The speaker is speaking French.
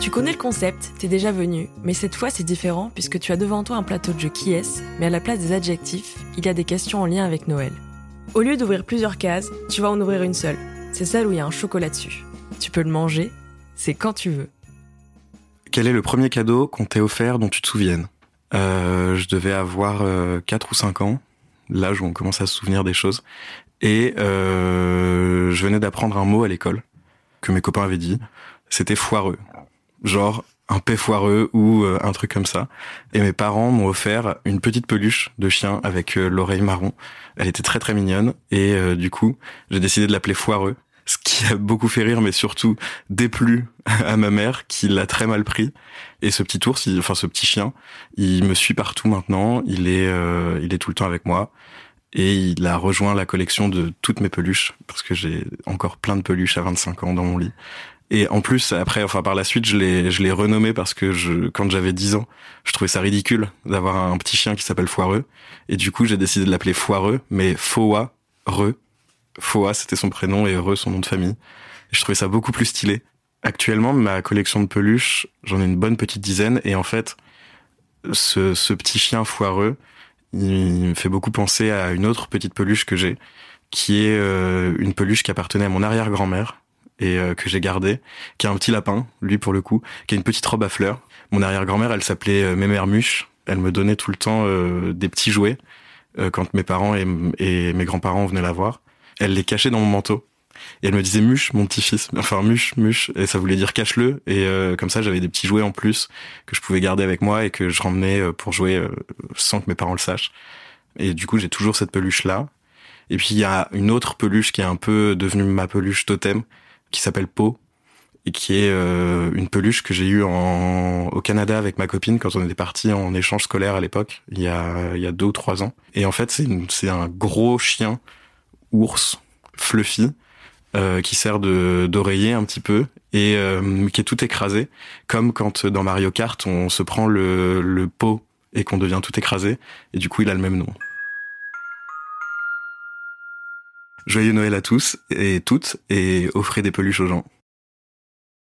Tu connais le concept, t'es déjà venu, mais cette fois c'est différent puisque tu as devant toi un plateau de jeu qui est, mais à la place des adjectifs, il y a des questions en lien avec Noël. Au lieu d'ouvrir plusieurs cases, tu vas en ouvrir une seule. C'est celle où il y a un chocolat dessus. Tu peux le manger, c'est quand tu veux. Quel est le premier cadeau qu'on t'ait offert dont tu te souviennes? Euh, Je devais avoir euh, 4 ou 5 ans, l'âge où on commence à se souvenir des choses. Et euh, je venais d'apprendre un mot à l'école que mes copains avaient dit. C'était foireux. Genre un paix foireux ou euh, un truc comme ça. Et mes parents m'ont offert une petite peluche de chien avec euh, l'oreille marron. Elle était très très mignonne et euh, du coup j'ai décidé de l'appeler foireux. Ce qui a beaucoup fait rire, mais surtout déplu à ma mère, qui l'a très mal pris. Et ce petit ours, il- enfin ce petit chien, il me suit partout maintenant. Il est, il est tout le temps avec moi et il a rejoint la collection de toutes mes peluches parce que j'ai encore plein de peluches à 25 ans dans mon lit. Et en plus, après, enfin par la suite, je l'ai, je l'ai renommé parce que je, quand j'avais 10 ans, je trouvais ça ridicule d'avoir un petit chien qui s'appelle Foireux. Et du coup, j'ai décidé de l'appeler Foireux, mais Foa, Re. Foa, c'était son prénom et Re, son nom de famille. Et je trouvais ça beaucoup plus stylé. Actuellement, ma collection de peluches, j'en ai une bonne petite dizaine. Et en fait, ce, ce petit chien foireux, il me fait beaucoup penser à une autre petite peluche que j'ai, qui est euh, une peluche qui appartenait à mon arrière-grand-mère et euh, que j'ai gardée, qui a un petit lapin, lui pour le coup, qui a une petite robe à fleurs. Mon arrière-grand-mère, elle s'appelait euh, Mémère Muche. Elle me donnait tout le temps des petits jouets quand mes parents et, et mes grands-parents venaient la voir. Elle les cachait dans mon manteau. Et elle me disait Muche, mon petit-fils. Enfin, Muche, Muche. Et ça voulait dire cache-le. Et euh, comme ça, j'avais des petits jouets en plus que je pouvais garder avec moi et que je ramenais euh, pour jouer euh, sans que mes parents le sachent. Et du coup, j'ai toujours cette peluche-là. Et puis, il y a une autre peluche qui est un peu devenue ma peluche totem, qui s'appelle Po, et qui est euh, une peluche que j'ai eue en, au Canada avec ma copine quand on était parti en échange scolaire à l'époque, il y a, il y a deux ou trois ans. Et en fait, c'est c'est un gros chien ours fluffy euh, qui sert de d'oreiller un petit peu et euh, qui est tout écrasé, comme quand dans Mario Kart on se prend le, le pot et qu'on devient tout écrasé, et du coup il a le même nom. Joyeux Noël à tous et toutes, et offrez des peluches aux gens.